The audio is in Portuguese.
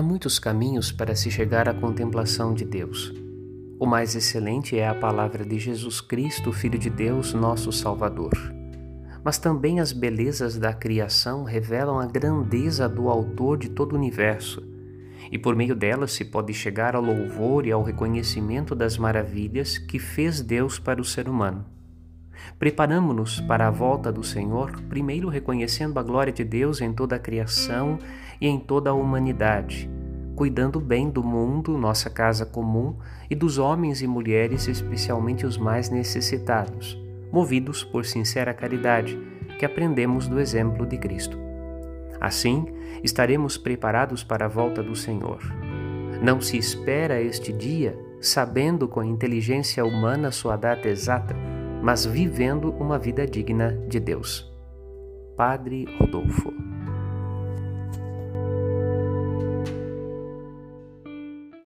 Há muitos caminhos para se chegar à contemplação de Deus. O mais excelente é a palavra de Jesus Cristo, Filho de Deus, nosso Salvador. Mas também as belezas da criação revelam a grandeza do Autor de todo o universo, e por meio delas se pode chegar ao louvor e ao reconhecimento das maravilhas que fez Deus para o ser humano. Preparamo-nos para a volta do Senhor, primeiro reconhecendo a glória de Deus em toda a criação e em toda a humanidade, cuidando bem do mundo, nossa casa comum, e dos homens e mulheres, especialmente os mais necessitados, movidos por sincera caridade, que aprendemos do exemplo de Cristo. Assim, estaremos preparados para a volta do Senhor. Não se espera este dia sabendo com inteligência humana sua data exata mas vivendo uma vida digna de Deus. Padre Rodolfo